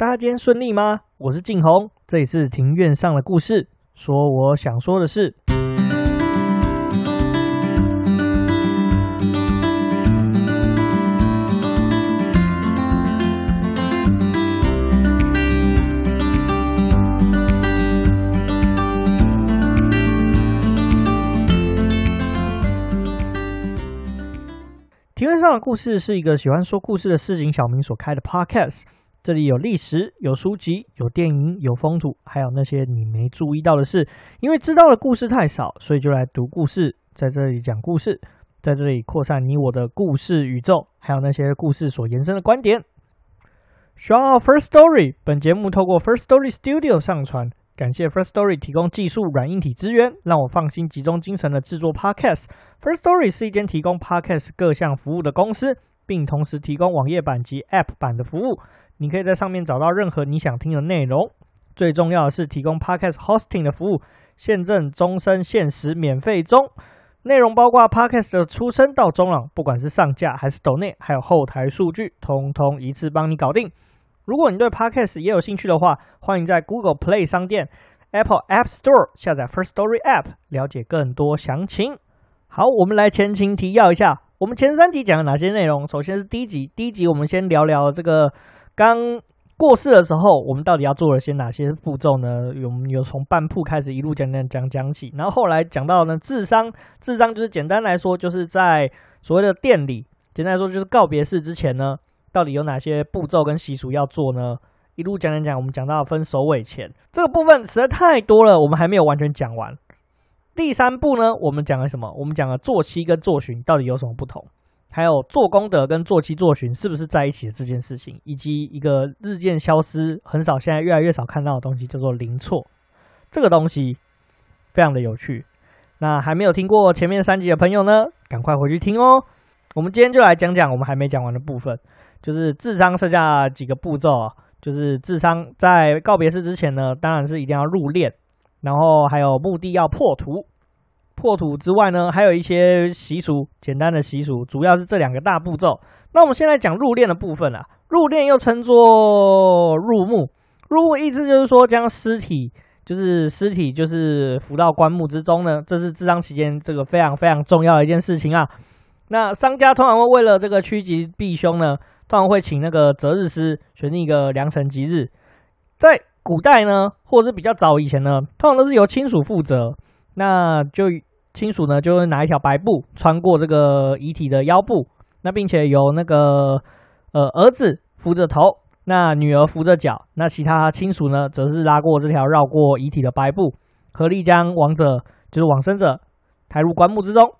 大家今天顺利吗？我是静红，这里是庭院上的故事，说我想说的事。庭院上的故事是一个喜欢说故事的市井小民所开的 podcast。这里有历史，有书籍，有电影，有风土，还有那些你没注意到的事。因为知道的故事太少，所以就来读故事，在这里讲故事，在这里扩散你我的故事宇宙，还有那些故事所延伸的观点。Show out First Story，本节目透过 First Story Studio 上传。感谢 First Story 提供技术软硬体资源，让我放心集中精神的制作 Podcast。First Story 是一间提供 Podcast 各项服务的公司，并同时提供网页版及 App 版的服务。你可以在上面找到任何你想听的内容。最重要的是提供 Podcast Hosting 的服务，现正终身限时免费中。内容包括 Podcast 的出生到终了，不管是上架还是抖内，还有后台数据，通通一次帮你搞定。如果你对 Podcast 也有兴趣的话，欢迎在 Google Play 商店、Apple App Store 下载 First Story App，了解更多详情。好，我们来前情提要一下，我们前三集讲了哪些内容？首先是第一集，第一集我们先聊聊这个刚过世的时候，我们到底要做了些哪些步骤呢？我们有从办铺开始一路讲讲讲讲起，然后后来讲到呢，智商智商就是简单来说，就是在所谓的殿里，简单来说就是告别式之前呢。到底有哪些步骤跟习俗要做呢？一路讲讲讲，我们讲到分首尾前这个部分实在太多了，我们还没有完全讲完。第三步呢，我们讲了什么？我们讲了做七跟做旬到底有什么不同，还有做功德跟做七做巡是不是在一起的这件事情，以及一个日渐消失、很少现在越来越少看到的东西，叫做灵错。这个东西非常的有趣。那还没有听过前面三集的朋友呢，赶快回去听哦。我们今天就来讲讲我们还没讲完的部分。就是智商剩下几个步骤啊，就是智商在告别式之前呢，当然是一定要入殓，然后还有墓地要破土，破土之外呢，还有一些习俗，简单的习俗，主要是这两个大步骤。那我们现在讲入殓的部分啊，入殓又称作入墓，入墓意思就是说将尸体，就是尸体就是扶到棺木之中呢，这是治丧期间这个非常非常重要的一件事情啊。那商家通常会为了这个趋吉避凶呢。通常会请那个择日师选定一个良辰吉日，在古代呢，或者是比较早以前呢，通常都是由亲属负责。那就亲属呢，就会拿一条白布穿过这个遗体的腰部，那并且由那个呃儿子扶着头，那女儿扶着脚，那其他亲属呢，则是拉过这条绕过遗体的白布，合力将亡者就是往生者抬入棺木之中。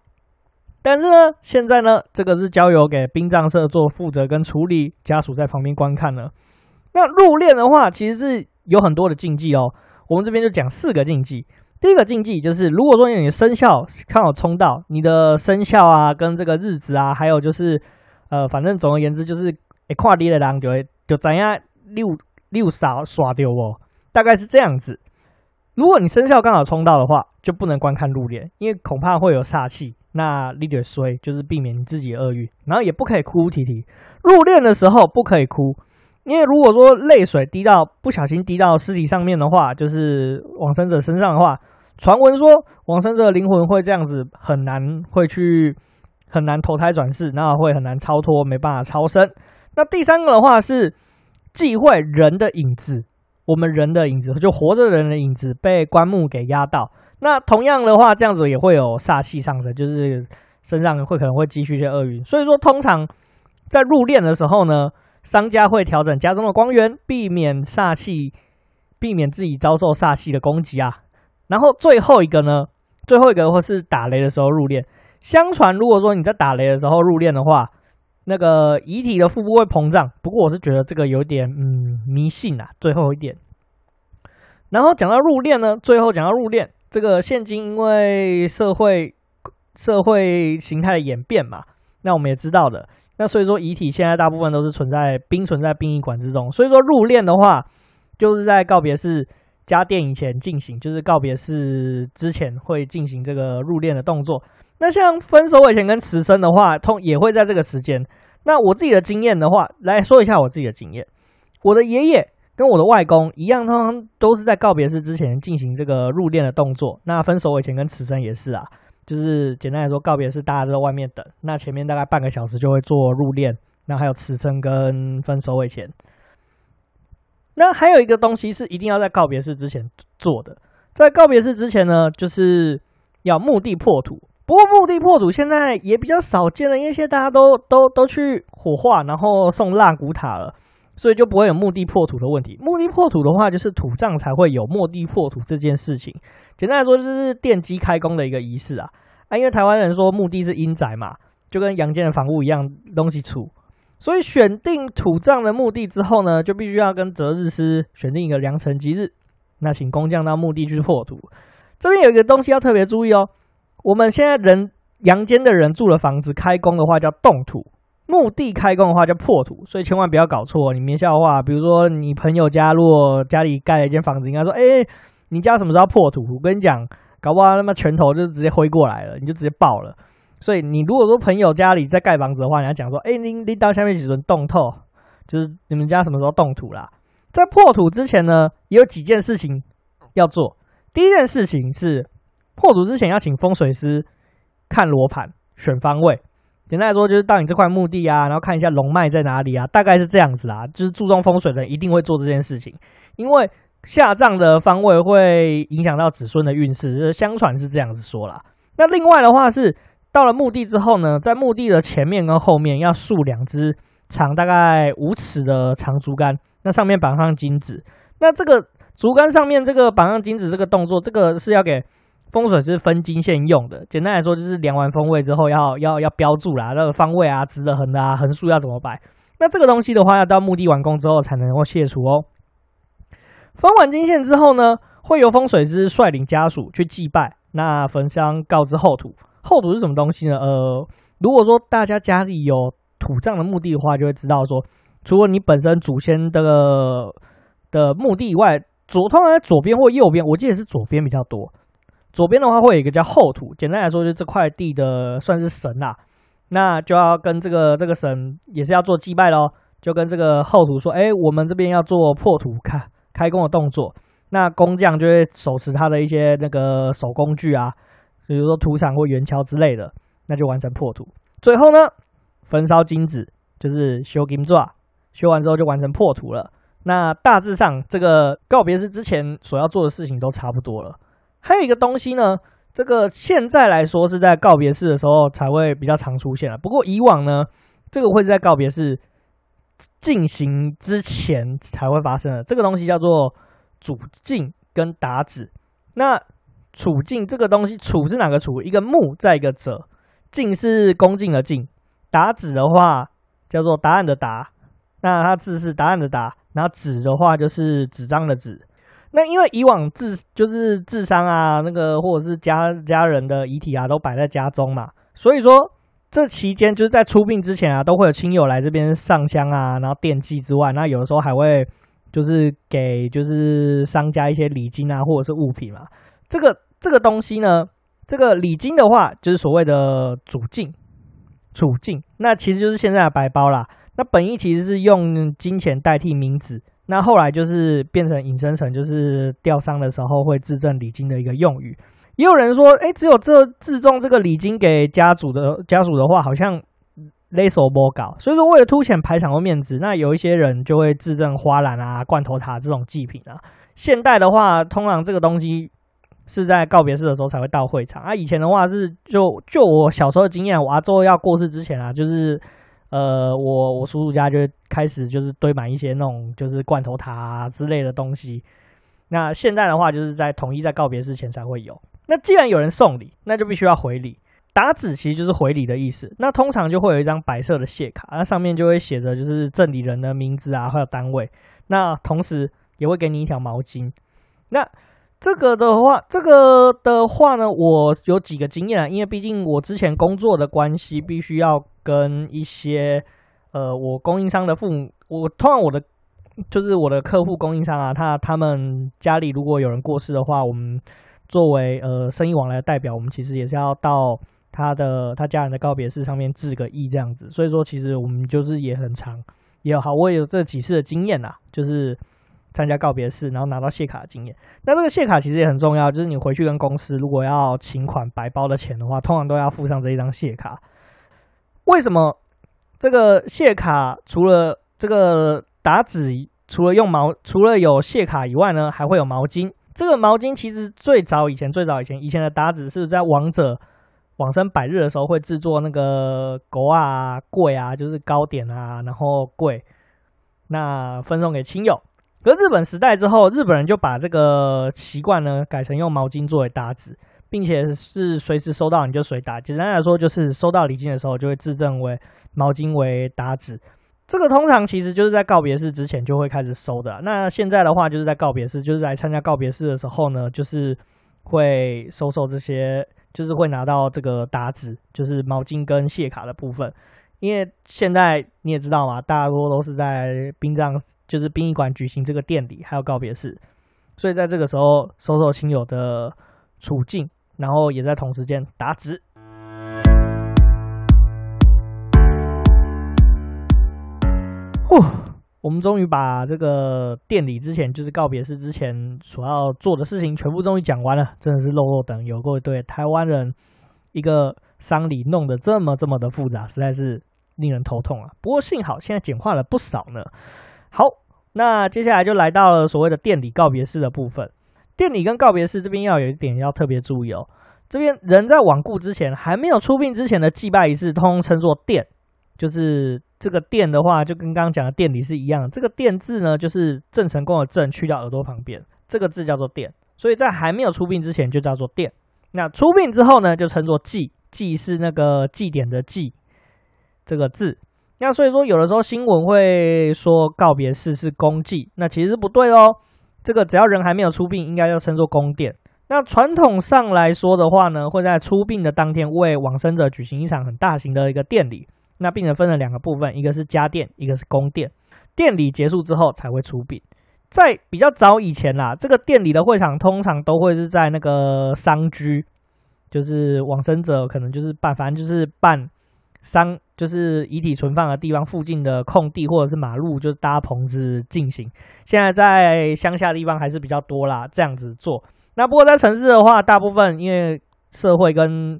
但是呢，现在呢，这个是交由给殡葬社做负责跟处理，家属在旁边观看了。那入殓的话，其实是有很多的禁忌哦。我们这边就讲四个禁忌。第一个禁忌就是，如果说你生肖刚好冲到你的生肖啊，跟这个日子啊，还有就是呃，反正总而言之就是，哎，跨地的人就会就怎样六六杀刷掉哦，大概是这样子。如果你生肖刚好冲到的话，就不能观看入殓，因为恐怕会有煞气。那你得衰，就是避免你自己厄运，然后也不可以哭哭啼啼。入殓的时候不可以哭，因为如果说泪水滴到不小心滴到尸体上面的话，就是往生者身上的话，传闻说往生者的灵魂会这样子很难会去很难投胎转世，然后会很难超脱，没办法超生。那第三个的话是忌讳人的影子，我们人的影子就活着人的影子被棺木给压到。那同样的话，这样子也会有煞气上升，就是身上会可能会积蓄一些厄运。所以说，通常在入殓的时候呢，商家会调整家中的光源，避免煞气，避免自己遭受煞气的攻击啊。然后最后一个呢，最后一个或是打雷的时候入殓。相传，如果说你在打雷的时候入殓的话，那个遗体的腹部会膨胀。不过我是觉得这个有点嗯迷信啊。最后一点，然后讲到入殓呢，最后讲到入殓。这个现今因为社会社会形态的演变嘛，那我们也知道的。那所以说遗体现在大部分都是存在冰存在殡仪馆之中。所以说入殓的话，就是在告别式加奠以前进行，就是告别式之前会进行这个入殓的动作。那像分手尾前跟辞生的话，通也会在这个时间。那我自己的经验的话，来说一下我自己的经验。我的爷爷跟我的外公一样，通常都是在告别式之前进行这个入殓的动作。那分手尾前跟辞生也是啊，就是简单来说，告别式大家都在外面等，那前面大概半个小时就会做入殓，那还有辞生跟分手尾前。那还有一个东西是一定要在告别式之前做的，在告别式之前呢，就是要墓地破土。不过墓地破土现在也比较少见了，因为现在大家都都都去火化，然后送蜡骨塔了。所以就不会有墓地破土的问题。墓地破土的话，就是土葬才会有墓地破土这件事情。简单来说，就是奠基开工的一个仪式啊。啊，因为台湾人说墓地是阴宅嘛，就跟阳间的房屋一样，东西出。所以选定土葬的墓地之后呢，就必须要跟择日师选定一个良辰吉日，那请工匠到墓地去破土。这边有一个东西要特别注意哦，我们现在人阳间的人住的房子开工的话叫动土。墓地开工的话叫破土，所以千万不要搞错。你没笑话，比如说你朋友家如果家里盖了一间房子，应该说：“哎、你家什么时候破土？”我跟你讲，搞不好他妈拳头就直接挥过来了，你就直接爆了。所以你如果说朋友家里在盖房子的话，你要讲说：“哎、你你到下面几轮动透，就是你们家什么时候动土啦？”在破土之前呢，也有几件事情要做。第一件事情是破土之前要请风水师看罗盘，选方位。简单来说，就是到你这块墓地啊，然后看一下龙脉在哪里啊，大概是这样子啦。就是注重风水的人一定会做这件事情，因为下葬的方位会影响到子孙的运势，就是相传是这样子说啦。那另外的话是，到了墓地之后呢，在墓地的前面跟后面要竖两只长大概五尺的长竹竿，那上面绑上金子。那这个竹竿上面这个绑上金子这个动作，这个是要给。风水是分金线用的，简单来说就是量完方位之后要要要标注啦，那个方位啊，直的横的啊，横竖要怎么摆？那这个东西的话，要到墓地完工之后才能够卸除哦。分完金线之后呢，会由风水师率领家属去祭拜，那焚香告知后土。后土是什么东西呢？呃，如果说大家家里有土葬的墓地的话，就会知道说，除了你本身祖先的的墓地以外，左通常在左边或右边，我记得是左边比较多。左边的话会有一个叫后土，简单来说就是这块地的算是神啦，那就要跟这个这个神也是要做祭拜咯，就跟这个后土说，哎，我们这边要做破土开开工的动作，那工匠就会手持他的一些那个手工具啊，比如说土铲或圆锹之类的，那就完成破土。最后呢，焚烧金子，就是修金纸，修完之后就完成破土了。那大致上这个告别式之前所要做的事情都差不多了。还有一个东西呢，这个现在来说是在告别式的时候才会比较常出现了。不过以往呢，这个会在告别式进行之前才会发生的。这个东西叫做主敬跟打纸。那处境这个东西，处是哪个处？一个木，在一个者。敬是恭敬的敬。打纸的话叫做答案的答。那它字是答案的答。然后纸的话就是纸张的纸。那因为以往自就是智商啊，那个或者是家家人的遗体啊，都摆在家中嘛，所以说这期间就是在出殡之前啊，都会有亲友来这边上香啊，然后奠祭之外，那有的时候还会就是给就是商家一些礼金啊，或者是物品嘛。这个这个东西呢，这个礼金的话，就是所谓的主敬、主敬，那其实就是现在的白包啦。那本意其实是用金钱代替冥纸。那后来就是变成引申成，就是吊丧的时候会致赠礼金的一个用语。也有人说，哎，只有这致赠这个礼金给家族的家属的话，好像勒手不搞。所以说，为了凸显排场的面子，那有一些人就会致赠花篮啊、罐头塔这种祭品啊。现代的话，通常这个东西是在告别式的时候才会到会场啊。以前的话是就就我小时候的经验，我阿周要过世之前啊，就是。呃，我我叔叔家就开始就是堆满一些那种就是罐头塔之类的东西。那现在的话，就是在统一在告别之前才会有。那既然有人送礼，那就必须要回礼。打纸其实就是回礼的意思。那通常就会有一张白色的谢卡，那上面就会写着就是赠礼人的名字啊，还有单位。那同时也会给你一条毛巾。那这个的话，这个的话呢，我有几个经验啊，因为毕竟我之前工作的关系，必须要。跟一些呃，我供应商的父母，我通常我的就是我的客户供应商啊，他他们家里如果有人过世的话，我们作为呃生意往来的代表，我们其实也是要到他的他家人的告别式上面致个意这样子。所以说，其实我们就是也很长也好，我也有这几次的经验呐，就是参加告别式，然后拿到谢卡的经验。那这个谢卡其实也很重要，就是你回去跟公司如果要请款白包的钱的话，通常都要附上这一张谢卡。为什么这个谢卡除了这个打纸，除了用毛，除了有谢卡以外呢，还会有毛巾。这个毛巾其实最早以前，最早以前，以前的打纸是在王者往生百日的时候会制作那个狗啊、粿啊，就是糕点啊，然后粿，那分送给亲友。可是日本时代之后，日本人就把这个习惯呢改成用毛巾作为打纸，并且是随时收到你就随打。简单来说，就是收到礼金的时候就会自证为毛巾为打纸。这个通常其实就是在告别式之前就会开始收的。那现在的话，就是在告别式，就是来参加告别式的时候呢，就是会收受这些，就是会拿到这个打纸，就是毛巾跟谢卡的部分。因为现在你也知道嘛，大多都是在殡葬，就是殡仪馆举行这个奠礼，还有告别式，所以在这个时候收受亲友的处境，然后也在同时间打直。呼，我们终于把这个店里之前，就是告别式之前所要做的事情，全部终于讲完了。真的是落落等，有过对台湾人一个丧礼弄得这么这么的复杂，实在是令人头痛啊。不过幸好现在简化了不少呢。好，那接下来就来到了所谓的店里告别式的部分。奠礼跟告别式这边要有一点要特别注意哦。这边人在往故之前，还没有出殡之前的祭拜仪式，通通称作奠，就是。这个奠的话，就跟刚刚讲的奠礼是一样。这个奠字呢，就是郑成功的郑去掉耳朵旁边，这个字叫做奠。所以在还没有出殡之前，就叫做奠。那出殡之后呢，就称作祭。祭是那个祭典的祭，这个字。那所以说，有的时候新闻会说告别式是公祭，那其实是不对哦。这个只要人还没有出殡，应该要称作公奠。那传统上来说的话呢，会在出殡的当天为往生者举行一场很大型的一个奠礼。那并且分了两个部分，一个是家奠，一个是公奠。奠礼结束之后才会出殡。在比较早以前啦，这个奠礼的会场通常都会是在那个丧居，就是往生者可能就是办，反正就是办丧，就是遗体存放的地方附近的空地或者是马路，就是搭棚子进行。现在在乡下的地方还是比较多啦，这样子做。那不过在城市的话，大部分因为社会跟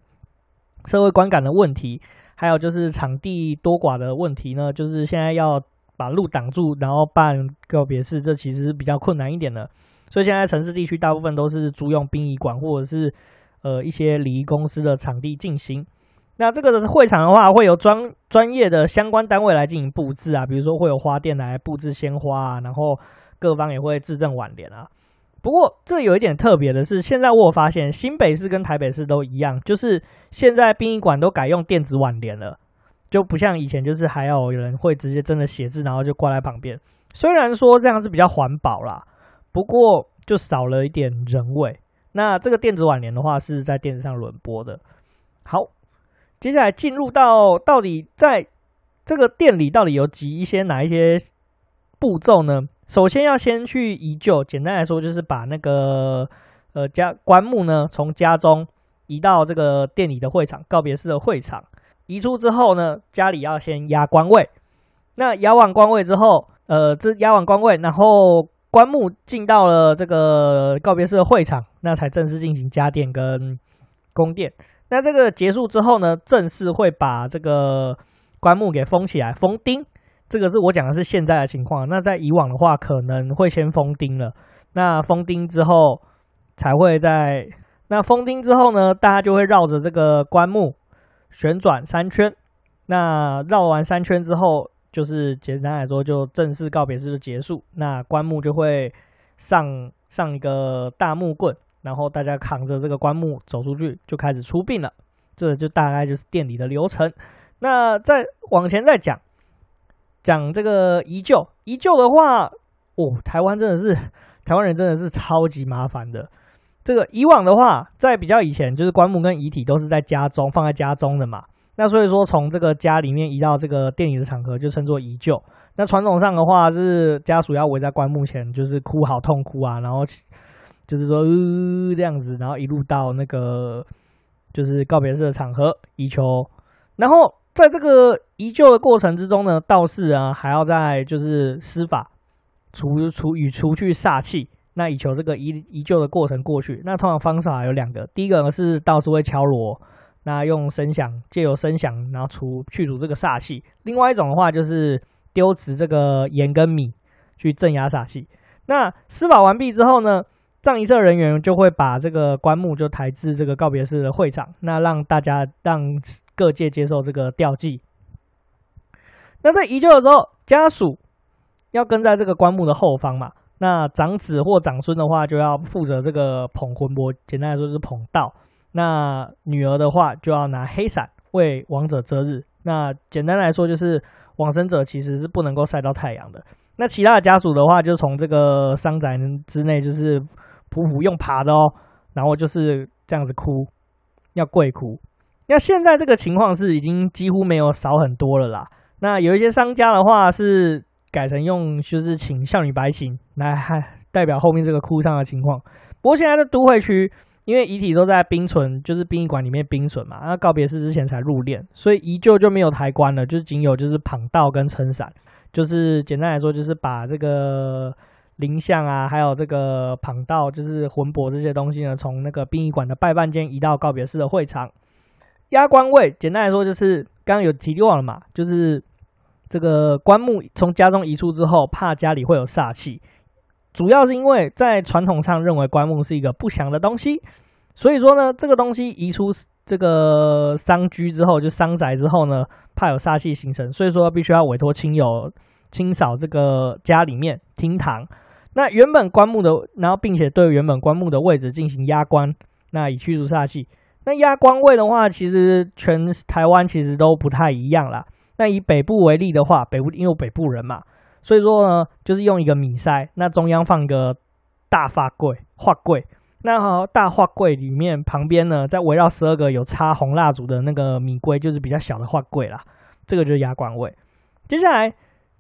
社会观感的问题。还有就是场地多寡的问题呢，就是现在要把路挡住，然后办告别式，这其实比较困难一点的。所以现在城市地区大部分都是租用殡仪馆或者是呃一些礼仪公司的场地进行。那这个的会场的话，会有专专业的相关单位来进行布置啊，比如说会有花店来布置鲜花啊，然后各方也会致赠挽联啊。不过，这有一点特别的是，现在我发现新北市跟台北市都一样，就是现在殡仪馆都改用电子挽联了，就不像以前，就是还有人会直接真的写字，然后就挂在旁边。虽然说这样是比较环保啦，不过就少了一点人味。那这个电子挽联的话，是在电视上轮播的。好，接下来进入到到底在这个店里到底有几一些哪一些步骤呢？首先要先去移旧，简单来说就是把那个呃家棺木呢从家中移到这个店里的会场、告别式的会场。移出之后呢，家里要先压棺位。那压完棺位之后，呃，这压完棺位，然后棺木进到了这个告别式的会场，那才正式进行家电跟公奠。那这个结束之后呢，正式会把这个棺木给封起来，封钉。这个是我讲的是现在的情况，那在以往的话，可能会先封钉了。那封钉之后，才会在那封钉之后呢，大家就会绕着这个棺木旋转三圈。那绕完三圈之后，就是简单来说，就正式告别式就结束。那棺木就会上上一个大木棍，然后大家扛着这个棺木走出去，就开始出殡了。这就大概就是店里的流程。那再往前再讲。讲这个移旧，移旧的话，哦，台湾真的是台湾人真的是超级麻烦的。这个以往的话，在比较以前，就是棺木跟遗体都是在家中放在家中的嘛。那所以说，从这个家里面移到这个奠礼的场合，就称作移旧。那传统上的话，是家属要围在棺木前，就是哭好痛哭啊，然后就是说、呃、这样子，然后一路到那个就是告别式的场合移秋，然后。在这个移旧的过程之中呢，道士啊还要在就是施法，除除与除去煞气，那以求这个移移救的过程过去。那通常方法有两个，第一个呢是道士会敲锣，那用声响借由声响，然后除去除这个煞气。另外一种的话就是丢掷这个盐跟米去镇压煞气。那施法完毕之后呢，葬仪社人员就会把这个棺木就抬至这个告别式的会场，那让大家让各界接受这个吊祭。那在移柩的时候，家属要跟在这个棺木的后方嘛。那长子或长孙的话，就要负责这个捧魂钵，简单来说就是捧道。那女儿的话，就要拿黑伞为亡者遮日。那简单来说，就是往生者其实是不能够晒到太阳的。那其他的家属的话，就从这个丧宅之内，就是普普用爬的哦，然后就是这样子哭，要跪哭。那现在这个情况是已经几乎没有少很多了啦。那有一些商家的话是改成用，就是请孝女白琴来代表后面这个哭丧的情况。不过现在的都会区，因为遗体都在冰存，就是殡仪馆里面冰存嘛，那告别式之前才入殓，所以依旧就没有抬棺了，就仅有就是捧道跟撑伞。就是简单来说，就是把这个灵像啊，还有这个捧道，就是魂魄这些东西呢，从那个殡仪馆的拜办间移到告别式的会场。压棺位，简单来说就是刚刚有提过了嘛，就是这个棺木从家中移出之后，怕家里会有煞气，主要是因为在传统上认为棺木是一个不祥的东西，所以说呢，这个东西移出。这个丧居之后，就丧宅之后呢，怕有煞气形成，所以说必须要委托亲友清扫这个家里面厅堂。那原本棺木的，然后并且对原本棺木的位置进行压棺，那以驱除煞气。那压棺位的话，其实全台湾其实都不太一样啦。那以北部为例的话，北部因为有北部人嘛，所以说呢，就是用一个米筛，那中央放一个大发柜、画柜。那好，大画柜里面旁边呢，再围绕十二个有插红蜡烛的那个米柜，就是比较小的画柜啦。这个就是压棺位。接下来，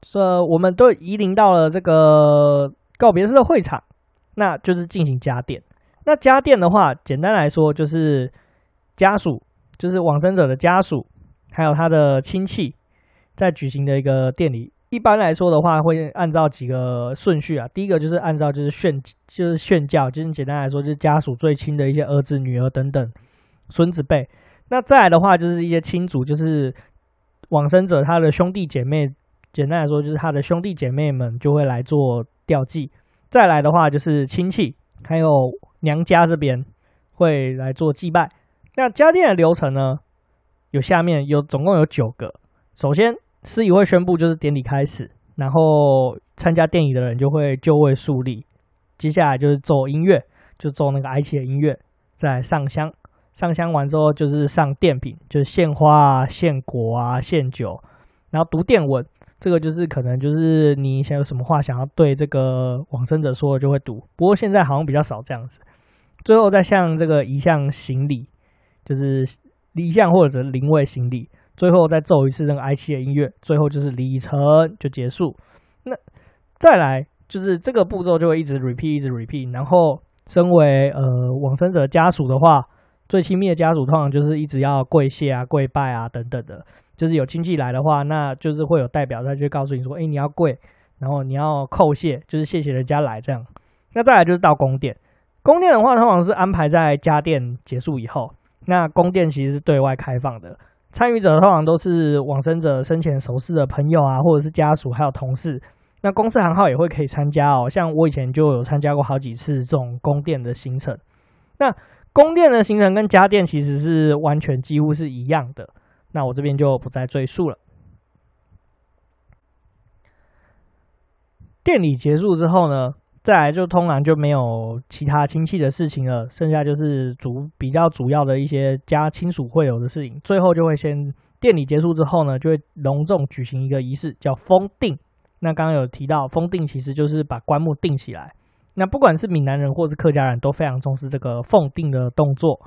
说我们都移灵到了这个告别式的会场，那就是进行家奠。那家奠的话，简单来说就是家属，就是往生者的家属，还有他的亲戚，在举行的一个奠礼。一般来说的话，会按照几个顺序啊。第一个就是按照就是炫，就是炫教，就是简单来说就是家属最亲的一些儿子、女儿等等孙子辈。那再来的话就是一些亲族，就是往生者他的兄弟姐妹。简单来说就是他的兄弟姐妹们就会来做吊祭。再来的话就是亲戚，还有娘家这边会来做祭拜。那家电的流程呢，有下面有总共有九个。首先。司仪会宣布，就是典礼开始，然后参加电影的人就会就位肃立，接下来就是奏音乐，就奏那个哀戚的音乐，再上香，上香完之后就是上电品，就是献花啊、献果啊、献酒，然后读电文，这个就是可能就是你想有什么话想要对这个往生者说的就会读，不过现在好像比较少这样子，最后再向这个遗像行礼，就是遗像或者灵位行礼。最后再奏一次那个哀戚的音乐，最后就是礼成就结束。那再来就是这个步骤就会一直 repeat，一直 repeat。然后身为呃往生者家属的话，最亲密的家属通常就是一直要跪谢啊、跪拜啊等等的。就是有亲戚来的话，那就是会有代表他就告诉你说：“哎，你要跪，然后你要叩谢，就是谢谢人家来这样。”那再来就是到宫殿，宫殿的话通常是安排在加奠结束以后。那宫殿其实是对外开放的。参与者通常都是往生者生前熟识的朋友啊，或者是家属，还有同事。那公司行号也会可以参加哦。像我以前就有参加过好几次这种宫殿的行程。那宫殿的行程跟加奠其实是完全几乎是一样的。那我这边就不再赘述了。典礼结束之后呢，再来就通常就没有其他亲戚的事情了，剩下就是主比较主要的一些家亲属会有的事情。最后就会先典礼结束之后呢，就会隆重举行一个仪式，叫封定。那刚刚有提到封定，其实就是把棺木定起来。那不管是闽南人或是客家人都非常重视这个封定的动作。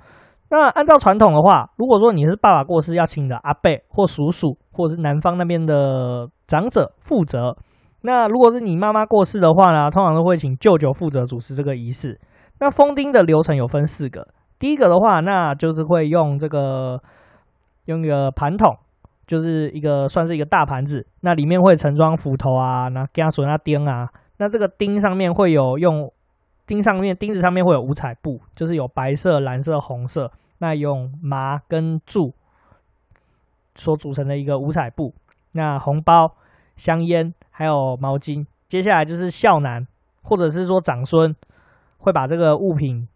那按照传统的话，如果说你是爸爸过世，要请的阿伯或叔叔，或者是男方那边的长者负责。那如果是你妈妈过世的话呢，通常都会请舅舅负责主持这个仪式。那封钉的流程有分四个，第一个的话，那就是会用这个用一个盘桶，就是一个算是一个大盘子，那里面会盛装斧头啊、那家属那钉啊，那这个钉上面会有用钉上面钉子上面会有五彩布，就是有白色、蓝色、红色，那用麻跟竹所组成的一个五彩布。那红包、香烟还有毛巾，接下来就是孝男或者是说长孙会把这个物品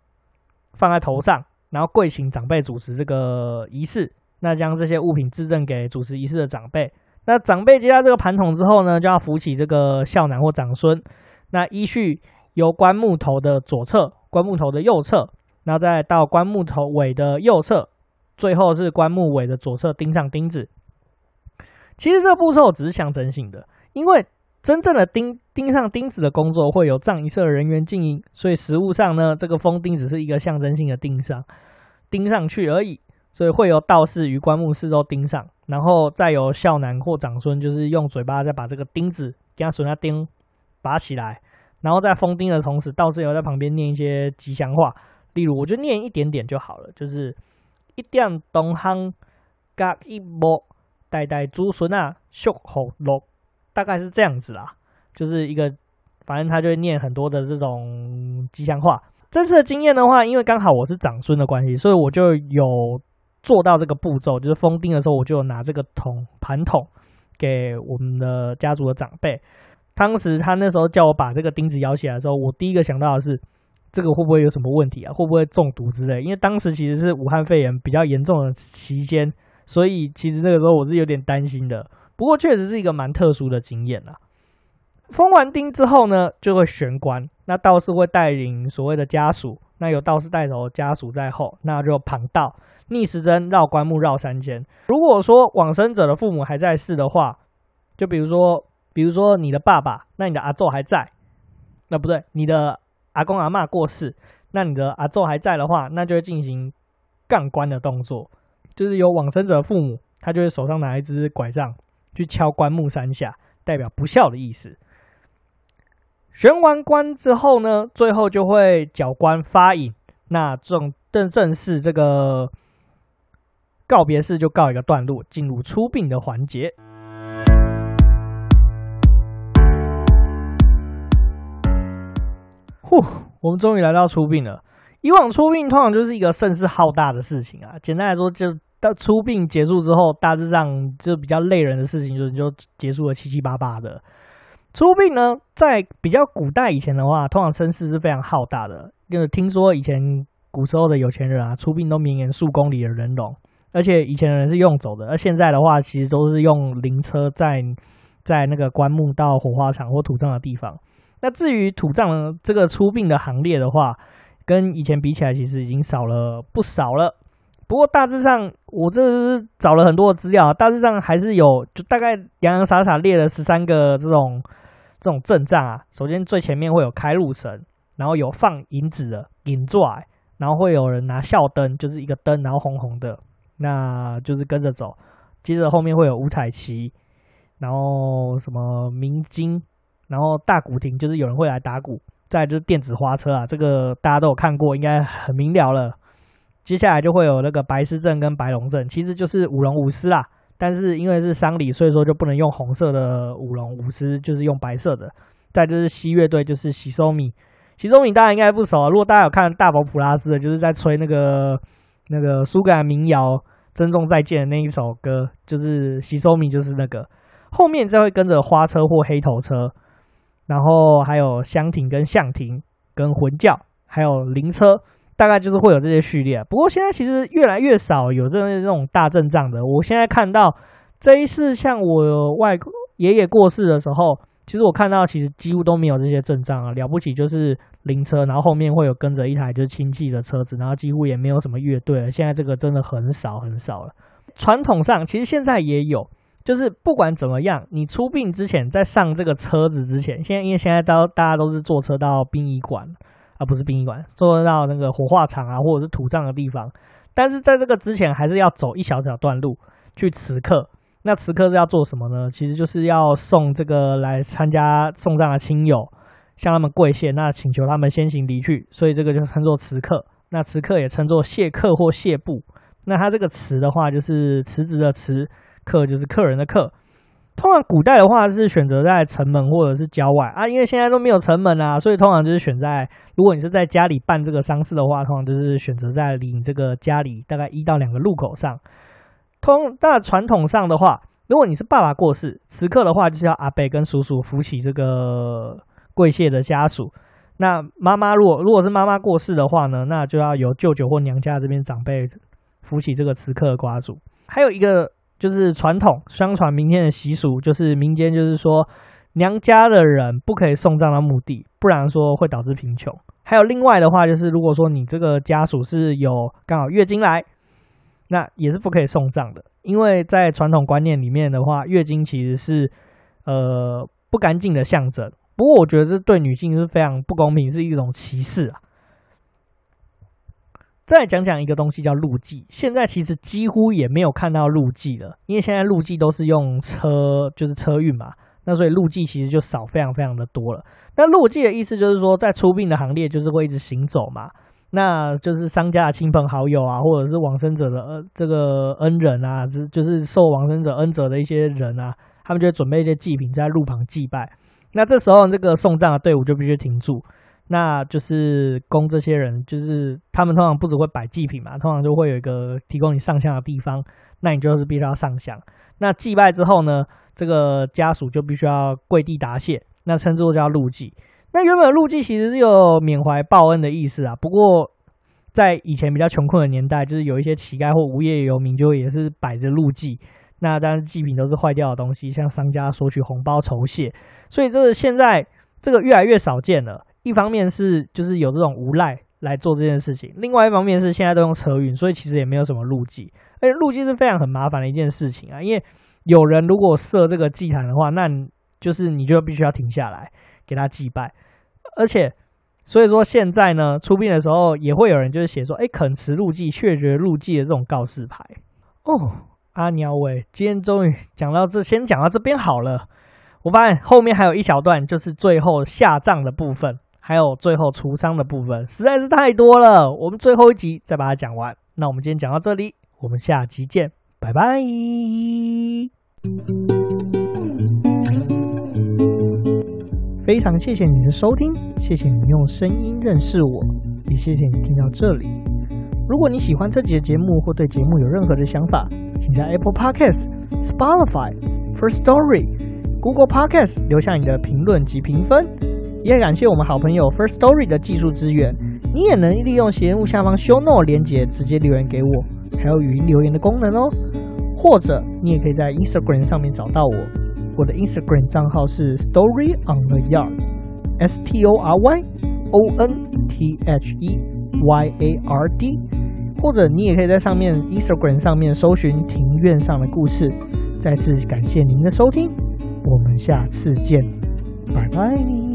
放在头上，然后跪请长辈主持这个仪式。那将这些物品致赠给主持仪式的长辈。那长辈接到这个盘桶之后呢，就要扶起这个孝男或长孙。那依序由棺木头的左侧、棺木头的右侧，然后再到棺木头尾的右侧，最后是棺木尾的左侧钉上钉子。其实这步骤只是象征性的，因为真正的钉钉上钉子的工作会有葬仪社人员经营，所以实物上呢，这个封钉只是一个象征性的钉上钉上去而已。所以会由道士于棺木四周钉上，然后再由孝男或长孙，就是用嘴巴再把这个钉子给他损下钉拔起来，然后在封钉的同时，道士也在旁边念一些吉祥话，例如我就念一点点就好了，就是一点东行嘎一波代代祖孙啊，秀好乐，大概是这样子啦，就是一个反正他就会念很多的这种吉祥话。这次的经验的话，因为刚好我是长孙的关系，所以我就有。做到这个步骤，就是封钉的时候，我就拿这个桶盘桶给我们的家族的长辈。当时他那时候叫我把这个钉子摇起来的时候，我第一个想到的是，这个会不会有什么问题啊？会不会中毒之类？因为当时其实是武汉肺炎比较严重的期间，所以其实那个时候我是有点担心的。不过确实是一个蛮特殊的经验啦。封完钉之后呢，就会玄关，那道士会带领所谓的家属，那有道士带头，家属在后，那就旁道。逆时针绕棺木绕三圈。如果说往生者的父母还在世的话，就比如说，比如说你的爸爸，那你的阿祖还在，那不对，你的阿公阿嬷过世，那你的阿祖还在的话，那就会进行杠棺的动作，就是有往生者父母，他就会手上拿一支拐杖去敲棺木三下，代表不孝的意思。玄完棺之后呢，最后就会缴棺发引，那这种正正式这个。告别式就告一个段落，进入出殡的环节。呼，我们终于来到出殡了。以往出殡通常就是一个声势浩大的事情啊。简单来说，就到出殡结束之后，大致上就比较累人的事情就就结束了七七八八的。出殡呢，在比较古代以前的话，通常声势是非常浩大的。就是听说以前古时候的有钱人啊，出殡都绵延数公里的人龙。而且以前的人是用走的，而现在的话，其实都是用灵车在在那个棺木到火化场或土葬的地方。那至于土葬这个出殡的行列的话，跟以前比起来，其实已经少了不少了。不过大致上，我这是找了很多的资料，大致上还是有，就大概洋洋洒洒列了十三个这种这种阵仗啊。首先最前面会有开路神，然后有放银子的银拽，然后会有人拿孝灯，就是一个灯，然后红红的。那就是跟着走，接着后面会有五彩旗，然后什么明金，然后大鼓亭，就是有人会来打鼓，再就是电子花车啊，这个大家都有看过，应该很明了了。接下来就会有那个白狮阵跟白龙阵，其实就是舞龙舞狮啦，但是因为是丧礼，所以说就不能用红色的舞龙舞狮，就是用白色的。再就是西乐队，就是喜收米，喜收米大家应该不熟啊，如果大家有看大宝普拉斯的，就是在吹那个。那个苏格兰民谣《珍重再见》的那一首歌，就是喜收米，就是那个后面再会跟着花车或黑头车，然后还有香亭跟象亭跟魂教，还有灵车，大概就是会有这些序列。不过现在其实越来越少有这这种大阵仗的。我现在看到这一次，像我外爷爷过世的时候。其实我看到，其实几乎都没有这些阵仗啊，了不起就是灵车，然后后面会有跟着一台就是亲戚的车子，然后几乎也没有什么乐队了。现在这个真的很少很少了。传统上其实现在也有，就是不管怎么样，你出殡之前，在上这个车子之前，现在因为现在都大家都是坐车到殡仪馆，啊不是殡仪馆，坐到那个火化场啊，或者是土葬的地方，但是在这个之前，还是要走一小小段路去辞客。那此刻是要做什么呢？其实就是要送这个来参加送葬的亲友，向他们跪谢，那请求他们先行离去，所以这个就称作辞客。那辞客也称作谢客或谢布。那他这个辞的话，就是辞职的辞，客就是客人的客。通常古代的话是选择在城门或者是郊外啊，因为现在都没有城门啊，所以通常就是选在，如果你是在家里办这个丧事的话，通常就是选择在离你这个家里大概一到两个路口上。通那传统上的话，如果你是爸爸过世，此刻的话就是要阿伯跟叔叔扶起这个跪谢的家属。那妈妈如果如果是妈妈过世的话呢，那就要由舅舅或娘家这边长辈扶起这个此刻的瓜主。还有一个就是传统相传民间的习俗，就是民间就是说娘家的人不可以送葬到墓地，不然说会导致贫穷。还有另外的话，就是如果说你这个家属是有刚好月经来，那也是不可以送葬的，因为在传统观念里面的话，月经其实是呃不干净的象征。不过我觉得这对女性是非常不公平，是一种歧视啊。再讲讲一个东西叫路祭，现在其实几乎也没有看到路祭了，因为现在路祭都是用车，就是车运嘛，那所以路祭其实就少非常非常的多了。那路祭的意思就是说，在出殡的行列就是会一直行走嘛，那就是商家的亲朋好友啊，或者是往生者的呃这个恩人啊，就就是受往生者恩泽的一些人啊，他们就会准备一些祭品在路旁祭拜。那这时候，这个送葬的队伍就必须停住，那就是供这些人，就是他们通常不只会摆祭品嘛，通常就会有一个提供你上香的地方，那你就是必须要上香。那祭拜之后呢，这个家属就必须要跪地答谢，那称之为叫路祭。那原本路祭其实是有缅怀报恩的意思啊，不过在以前比较穷困的年代，就是有一些乞丐或无业游民就也是摆着路祭。那当然，祭品都是坏掉的东西，向商家索取红包酬谢，所以这个现在这个越来越少见了。一方面是就是有这种无赖来做这件事情，另外一方面是现在都用车运，所以其实也没有什么路祭。而且路祭是非常很麻烦的一件事情啊，因为有人如果设这个祭坛的话，那就是你就必须要停下来给他祭拜，而且所以说现在呢，出殡的时候也会有人就是写说，哎，恳辞路祭，确绝路祭的这种告示牌哦。阿鸟喂，今天终于讲到这，先讲到这边好了。我发现后面还有一小段，就是最后下葬的部分，还有最后除丧的部分，实在是太多了。我们最后一集再把它讲完。那我们今天讲到这里，我们下集见，拜拜。非常谢谢你的收听，谢谢你用声音认识我，也谢谢你听到这里。如果你喜欢这集的节目，或对节目有任何的想法，请在 Apple Podcasts、Spotify、First Story、Google Podcasts 留下你的评论及评分。也感谢我们好朋友 First Story 的技术支援。你也能利用节目下方 Show Note 连接直接留言给我，还有语音留言的功能哦。或者你也可以在 Instagram 上面找到我，我的 Instagram 账号是 Story on the Yard，S T O R Y O N T H E。Y A R D，或者你也可以在上面 Instagram 上面搜寻庭院上的故事。再次感谢您的收听，我们下次见，拜拜。